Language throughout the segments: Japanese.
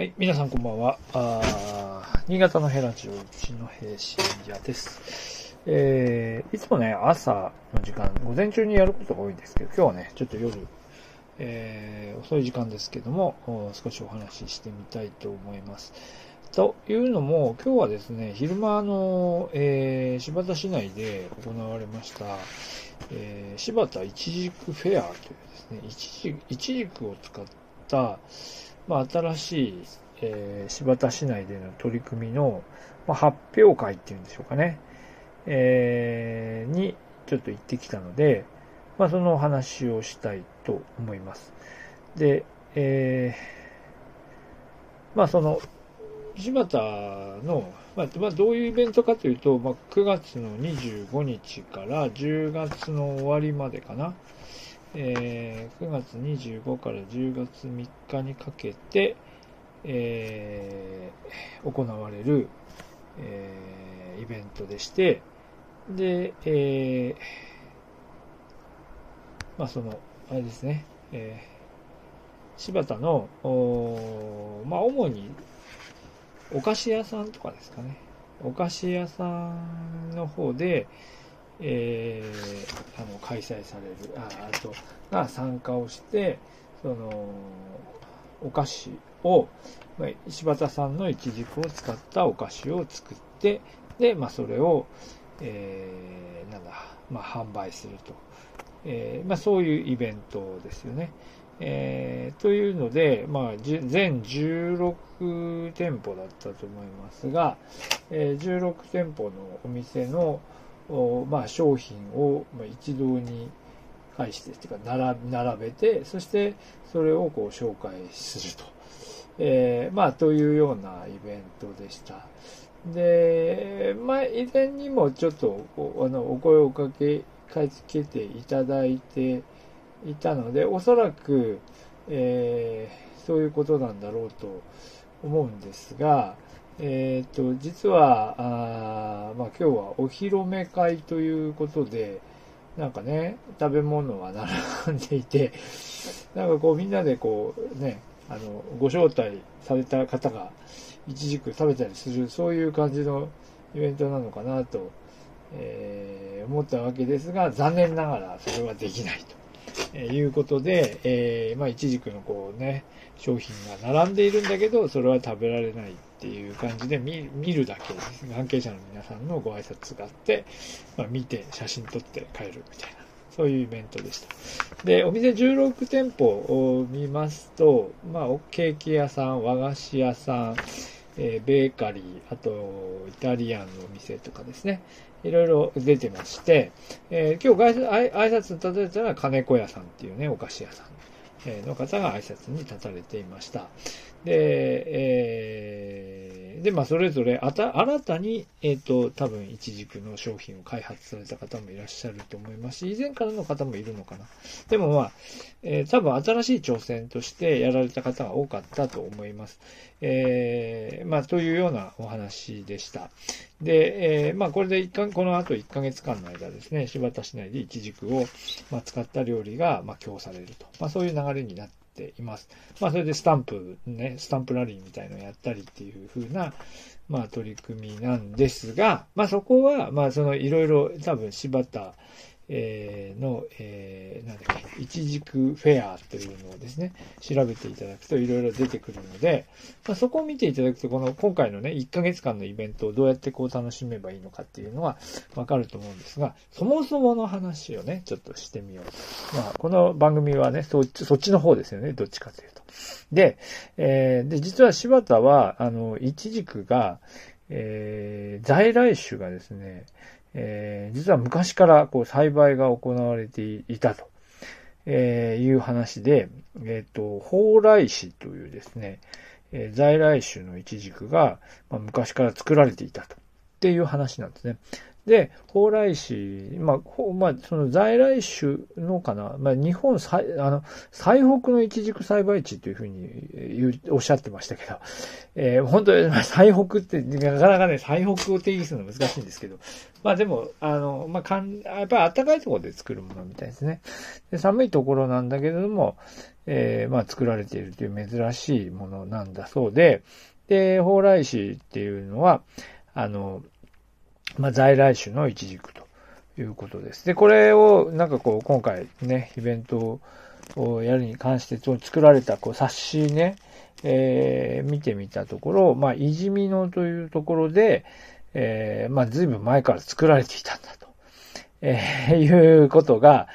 はい、皆さんこんばんは。あ新潟のヘラジオ、うちの平信者です。えー、いつもね、朝の時間、午前中にやることが多いんですけど、今日はね、ちょっと夜、えー、遅い時間ですけども、少しお話ししてみたいと思います。というのも、今日はですね、昼間の、えー、柴田市内で行われました、えー、柴田いちじくフェアというですね、いちじいちじくを使った、まあ、新しい、えー、柴田市内での取り組みの、まあ、発表会っていうんでしょうかね、えー、にちょっと行ってきたので、まあ、そのお話をしたいと思います。で、えー、まあ、その、柴田の、まあ、どういうイベントかというと、まあ、9月の25日から10月の終わりまでかな。えー、9月25から10月3日にかけて、えー、行われる、えー、イベントでして、で、えー、まあその、あれですね、えー、柴田の、おまあ主にお菓子屋さんとかですかね、お菓子屋さんの方で、えー、あの開催されるああとが参加をしてそのお菓子を、まあ、柴田さんのいちじくを使ったお菓子を作ってで、まあ、それを、えー、なんだ、まあ、販売すると、えーまあ、そういうイベントですよね。えー、というので、まあ、全16店舗だったと思いますが、えー、16店舗のお店のまあ、商品を一堂に会して、てか並べて、そしてそれをこう紹介すると。えー、まあ、というようなイベントでした。で、まあ、以前にもちょっとお、あの、お声をかけ、かけていただいていたので、おそらく、えー、そういうことなんだろうと思うんですが、えっ、ー、と、実は、あまあ、今日はお披露目会ということで、なんかね、食べ物は並んでいて、なんかこうみんなでこうね、あの、ご招待された方が一軸食べたりする、そういう感じのイベントなのかなと、えー、思ったわけですが、残念ながらそれはできないと。えー、いうことで、えー、まあ、いちじくのこうね、商品が並んでいるんだけど、それは食べられないっていう感じで見るだけです。関係者の皆さんのご挨拶があって、まあ、見て写真撮って帰るみたいな、そういうイベントでした。で、お店16店舗を見ますと、まあ、ケーキ屋さん、和菓子屋さん、えー、ベーカリー、あと、イタリアンのお店とかですね。いろいろ出てまして、えー、今日挨拶に立たれたのは金子屋さんっていうね、お菓子屋さんの方が挨拶に立たれていました。で、えー、で、まあ、それぞれあた、新たに、えっ、ー、と、多分、一軸の商品を開発された方もいらっしゃると思いますし、以前からの方もいるのかな。でもまあ、えー、多分、新しい挑戦としてやられた方が多かったと思います。えー、まあ、というようなお話でした。で、えー、まあ、これで一か、この後1ヶ月間の間ですね、柴田市内でイチジクを、まあ、使った料理が、まあ、供されると。まあ、そういう流れになってています。まあ、それでスタンプ、ね、スタンプラリーみたいのをやったりっていう風な、まあ、取り組みなんですが、まあ、そこは、まあ、その、いろいろ、多分、柴田、えー、の、えー、なんだっけ、いちじくフェアというのをですね、調べていただくといろいろ出てくるので、まあ、そこを見ていただくと、この今回のね、1ヶ月間のイベントをどうやってこう楽しめばいいのかっていうのはわかると思うんですが、そもそもの話をね、ちょっとしてみようと。まあ、この番組はね、そっち、そっちの方ですよね、どっちかというと。で、えー、で、実は柴田は、あの、いちじくが、えー、在来種がですね、えー、実は昔からこう栽培が行われていたと、えー、いう話で、えっ、ー、と、蓬莱市というですね、えー、在来種のイチジクが、まあ、昔から作られていたと。っていう話なんですね。で、蓬莱市、まあ、まあ、その在来種のかな、まあ、日本最、あの、最北のイチジク栽培地というふうに言うおっしゃってましたけど、えー、本当に、最北って、なかなかね、最北を定義するの難しいんですけど、まあでも、あの、まあ、かん、やっぱり暖かいところで作るものみたいですね。で寒いところなんだけれども、えー、まあ作られているという珍しいものなんだそうで、で、蓬莱酒っていうのは、あの、まあ在来種のイチジクということです。で、これをなんかこう今回ね、イベントをやるに関して作られたこう冊子ね、えー、見てみたところ、まあ、いじみのというところで、えー、まあ、ずいぶん前から作られていたんだと、えー、いうことが、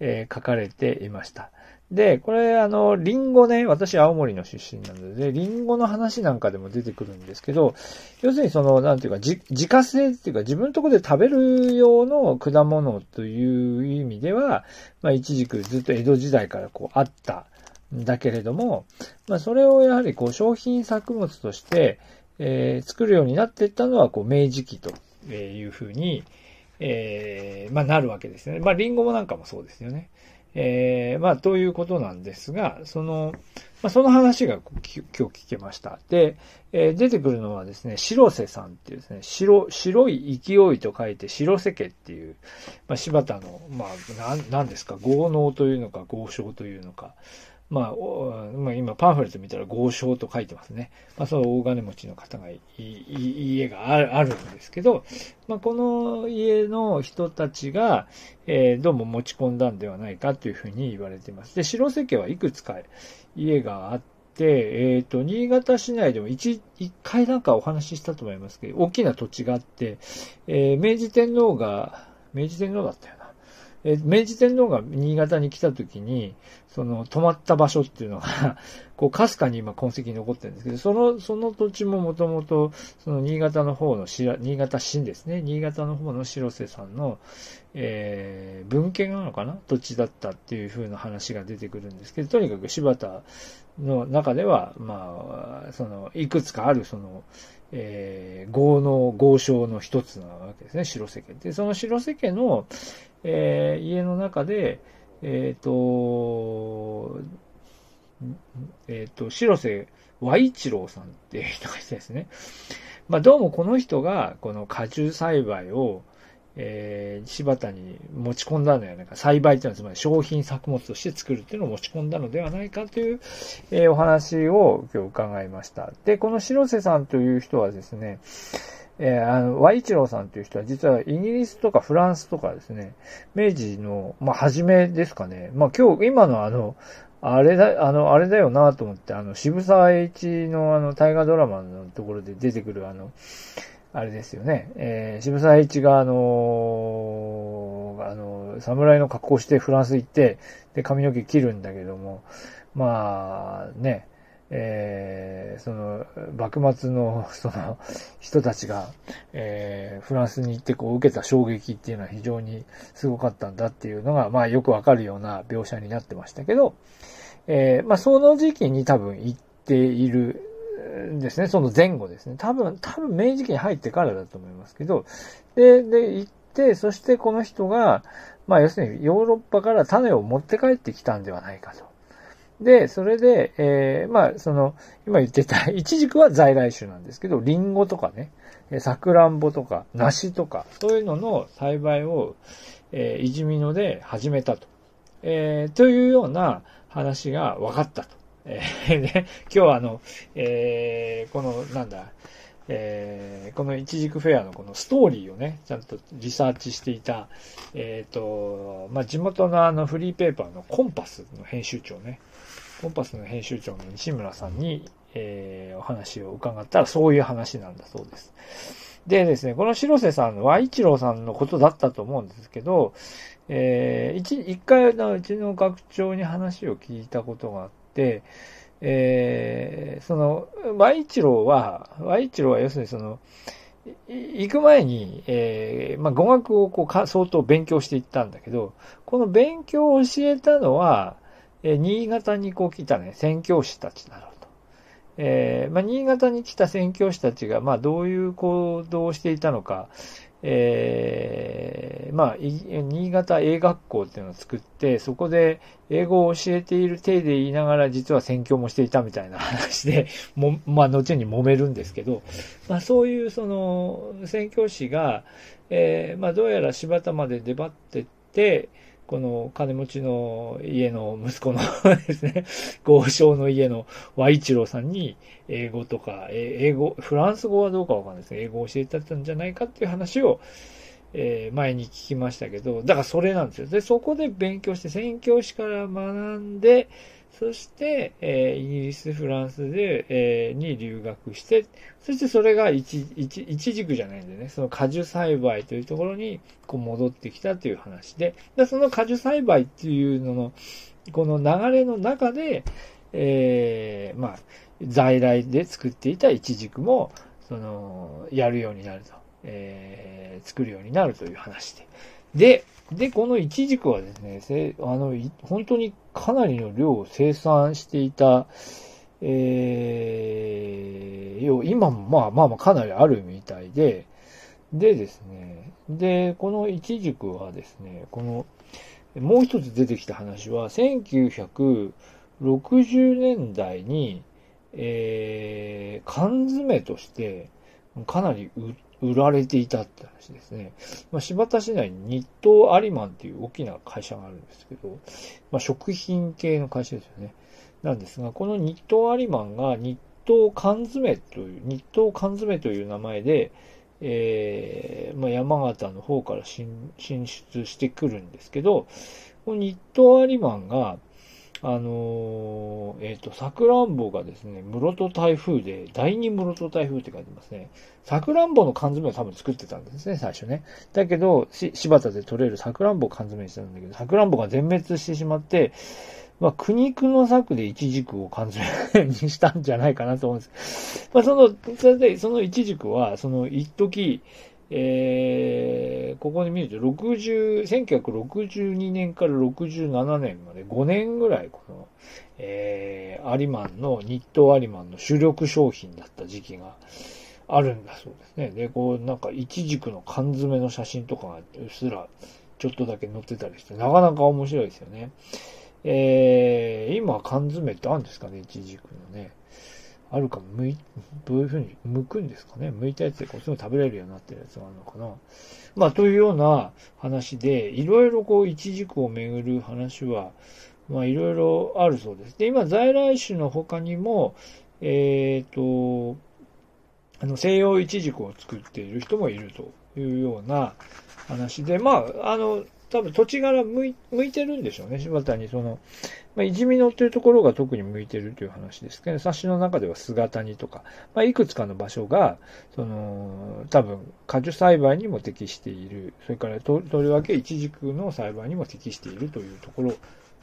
えー、書かれていました。で、これ、あの、リンゴね、私青森の出身なので、リンゴの話なんかでも出てくるんですけど、要するにその、なんていうか、自家製っていうか、自分のとこで食べる用の果物という意味では、まあ、一軸ずっと江戸時代からこうあったんだけれども、まあ、それをやはりこう、商品作物として、えー、作るようになっていったのは、こう、明治期というふうに、えー、まあ、なるわけですね。まあ、リンゴもなんかもそうですよね。えー、まあ、ということなんですが、その、まあ、その話が今日聞けました。で、えー、出てくるのはですね、白瀬さんっていうですね、白、白い勢いと書いて白瀬家っていう、まあ、柴田の、まあ、なん、なんですか、豪農というのか、豪商というのか、まあ、まあ、今パンフレット見たら豪商と書いてますね。まあ、その大金持ちの方がいいいい家があるんですけど、まあ、この家の人たちが、えー、どうも持ち込んだんではないかというふうに言われています。で、白瀬家はいくつか家があって、えっ、ー、と、新潟市内でも一、一回なんかお話ししたと思いますけど、大きな土地があって、えー、明治天皇が、明治天皇だったよな。え明治天皇が新潟に来た時に、その、泊まった場所っていうのが こう、かすかに今痕跡に残ってるんですけど、その、その土地ももともと、その新潟の方の新潟市ですね、新潟の方の白瀬さんの、えー、文献なのかな？土地だったっていう風な話が出てくるんですけど、とにかく柴田の中では、まあ、その、いくつかある、その、えー、豪農、豪商の一つなわけですね、白瀬家。で、その白瀬家の、えー、家の中で、えっ、ー、と、えっ、ー、と、白瀬和一郎さんっていう人がいてですね。まあ、どうもこの人が、この果樹栽培を、えー、柴田に持ち込んだのではないか。栽培というのはつまり商品作物として作るっていうのを持ち込んだのではないかという、えー、お話を今日伺いました。で、この白瀬さんという人はですね、えー、あの、和一郎さんという人は実はイギリスとかフランスとかですね、明治の、まあ、初めですかね。まあ、今日、今のあの、あれだ、あの、あれだよなと思って、あの、渋沢栄一のあの、大河ドラマのところで出てくるあの、あれですよね。えー、渋沢栄一があのー、あの、侍の格好してフランス行って、で、髪の毛切るんだけども、まあ、ね、えー、その、幕末の、その、人たちが、えー、フランスに行ってこう受けた衝撃っていうのは非常にすごかったんだっていうのが、まあよくわかるような描写になってましたけど、えー、まあその時期に多分行っているんですね。その前後ですね。多分、多分明治期に入ってからだと思いますけど、で、で、行って、そしてこの人が、まあ要するにヨーロッパから種を持って帰ってきたんではないかと。で、それで、えー、まあ、その、今言ってた、イチジクは在来種なんですけど、リンゴとかね、サクランボとか、梨とか、そういうのの栽培を、えー、いじみので始めたと。えー、というような話が分かったと。えー、ね、今日はあの、えー、この、なんだ、えー、このイチジクフェアのこのストーリーをね、ちゃんとリサーチしていた、えっ、ー、と、まあ、地元のあのフリーペーパーのコンパスの編集長ね、コンパスの編集長の西村さんに、えー、お話を伺ったらそういう話なんだそうです。でですね、この白瀬さんの和一郎さんのことだったと思うんですけど、えー、一、一回のうちの学長に話を聞いたことがあって、えー、その、和一郎は、和一郎は要するにその、行く前に、えー、まあ、語学をこうか、相当勉強していったんだけど、この勉強を教えたのは、え新潟にこう来たね、宣教師たちだろうと。えー、まあ、新潟に来た宣教師たちが、まあ、どういう行動をしていたのか、えー、まあ、新潟英学校っていうのを作って、そこで英語を教えている体で言いながら、実は宣教もしていたみたいな話で、も、まあ、後に揉めるんですけど、まあ、そういうその、宣教師が、えー、まあ、どうやら柴田まで出張ってって、この金持ちの家の息子のですね、豪商の家の和一郎さんに英語とか、英語、フランス語はどうかわかんないですけど、英語を教えてたんじゃないかっていう話を、えー、前に聞きましたけど、だからそれなんですよ。で、そこで勉強して、宣教師から学んで、そして、えー、イギリス、フランスで、えー、に留学して、そしてそれが一、一、一軸じゃないんでね、その果樹栽培というところに、こう戻ってきたという話で、でその果樹栽培っていうのの、この流れの中で、えー、まあ、在来で作っていた一軸も、その、やるようになると。えー、作るようになるという話で。で、で、このイチジクはですね、せあの、本当にかなりの量を生産していた、えー、今もまあまあまあかなりあるみたいで、でですね、で、このイチジクはですね、この、もう一つ出てきた話は、1960年代に、えー、缶詰として、かなり売って売られていたって話ですね。まあ、柴田市内に日東アリマンっていう大きな会社があるんですけど、まあ、食品系の会社ですよね。なんですが、この日東アリマンが日東缶詰という、日東缶詰という名前で、えー、まあ、山形の方から進出してくるんですけど、この日東アリマンが、あの、えっ、ー、と、さくらんぼがですね、室戸台風で、第二室戸台風って書いてますね。さくらんぼの缶詰を多分作ってたんですね、最初ね。だけど、し、柴田で取れるさくらんぼを缶詰にしたんだけど、さくらんぼが全滅してしまって、まあ、苦肉の策で一軸を缶詰にしたんじゃないかなと思うんです。まあ、その、それで、その一軸は、その、一時、えー、ここに見ると、60、1962年から67年まで5年ぐらい、この、えー、アリマンの、日東アリマンの主力商品だった時期があるんだそうですね。で、こう、なんか、一軸の缶詰の写真とかがうっすら、ちょっとだけ載ってたりして、なかなか面白いですよね。えー、今缶詰ってあるんですかね、一軸のね。あるかむい、どういうふうに剥くんですかね。剥いたやつでこうすぐ食べれるようになってるやつがあるのかな。まあ、というような話で、いろいろこう、一軸をめぐる話は、まあ、いろいろあるそうです。で、今、在来種の他にも、えっ、ー、と、あの、西洋一軸を作っている人もいるというような話で、まあ、あの、多分土地柄向い向いてるんでしょうね、柴田に。その、まあ、いじみのっていうところが特に向いてるという話ですけど、冊子の中では姿にとか、まあ、いくつかの場所が、その、多分、果樹栽培にも適している、それからと、とりわけ一軸の栽培にも適しているというところ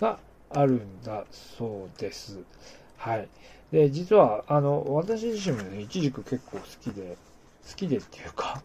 があるんだそうです。はい。で、実は、あの、私自身もね、一軸結構好きで、好きでっていうか、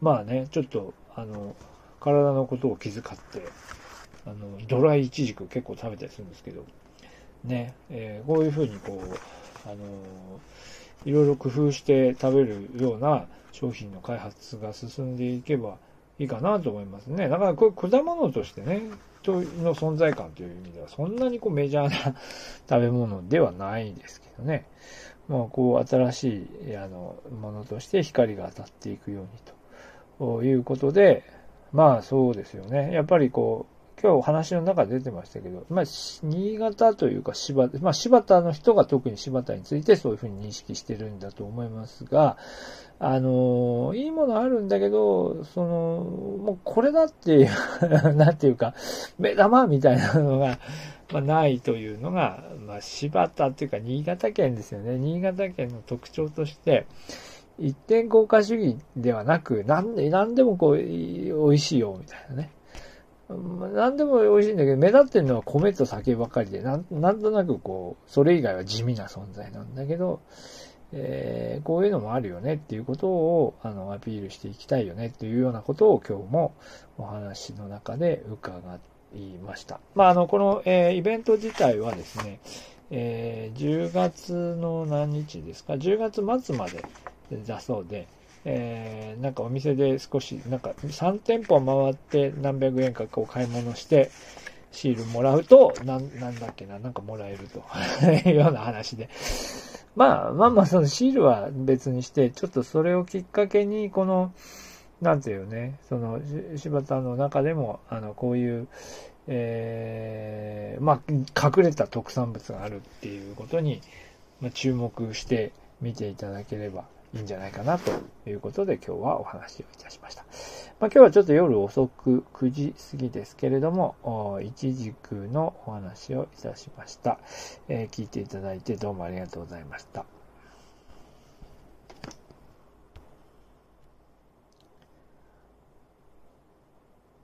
まあね、ちょっと、あの、体のことを気遣って、あの、ドライイチジク結構食べたりするんですけど、ね、えー、こういうふうにこう、あのいろいろ工夫して食べるような商品の開発が進んでいけばいいかなと思いますね。だからこれ果物としてね、との存在感という意味ではそんなにこうメジャーな 食べ物ではないですけどね。まあこう新しいあのものとして光が当たっていくようにということで、まあそうですよね。やっぱりこう、今日話の中で出てましたけど、まあ、新潟というか柴田、まあ柴田の人が特に柴田についてそういうふうに認識してるんだと思いますが、あの、いいものあるんだけど、その、もうこれだっていう なんていうか、目玉みたいなのが、まあ、ないというのが、まあ、柴田っていうか新潟県ですよね。新潟県の特徴として、一点効果主義ではなく、なんで、なんでもこう、美味しいよ、みたいなね。なんでも美味しいんだけど、目立ってるのは米と酒ばかりで、なんなんとなくこう、それ以外は地味な存在なんだけど、えー、こういうのもあるよねっていうことを、あの、アピールしていきたいよねっていうようなことを今日もお話の中で伺いました。まあ、あの、この、えー、イベント自体はですね、えー、10月の何日ですか ?10 月末までだそうで、えー、なんかお店で少し、なんか3店舗回って何百円かこう買い物して、シールもらうと、なん、なんだっけな、なんかもらえると いうような話で。まあ、まあまあ、そのシールは別にして、ちょっとそれをきっかけに、この、なんていうね、その、柴田の中でも、あの、こういう、えー、まあ、隠れた特産物があるっていうことに、まあ、注目して見ていただければいいんじゃないかなということで今日はお話をいたしました。まあ、今日はちょっと夜遅く9時過ぎですけれども、一軸のお話をいたしました、えー、聞いていただいてどうもありがとうございました。